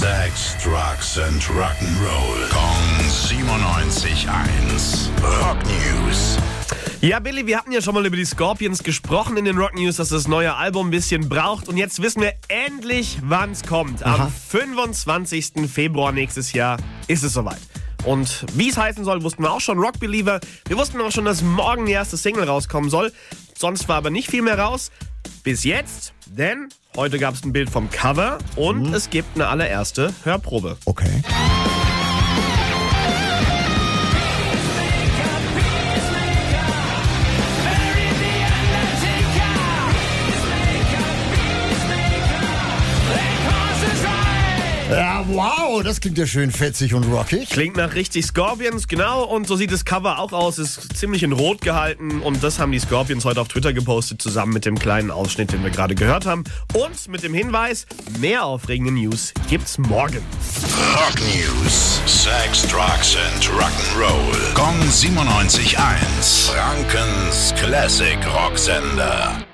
Sex, Drugs and Rock'n'Roll. Kong 97.1. Rock News. Ja, Billy, wir hatten ja schon mal über die Scorpions gesprochen in den Rock News, dass das neue Album ein bisschen braucht. Und jetzt wissen wir endlich, wann es kommt. Am 25. Februar nächstes Jahr ist es soweit. Und wie es heißen soll, wussten wir auch schon. Rock Believer. Wir wussten auch schon, dass morgen die erste Single rauskommen soll. Sonst war aber nicht viel mehr raus. Bis jetzt, denn heute gab es ein Bild vom Cover und es gibt eine allererste Hörprobe. Okay. Ja, wow, das klingt ja schön fetzig und rockig. Klingt nach richtig Scorpions, genau. Und so sieht das Cover auch aus. Ist ziemlich in Rot gehalten. Und das haben die Scorpions heute auf Twitter gepostet, zusammen mit dem kleinen Ausschnitt, den wir gerade gehört haben. Und mit dem Hinweis, mehr aufregende News gibt's morgen. Rock News. Sex, Drugs and Rock'n'Roll. Kong 97.1. Frankens Classic Rocksender.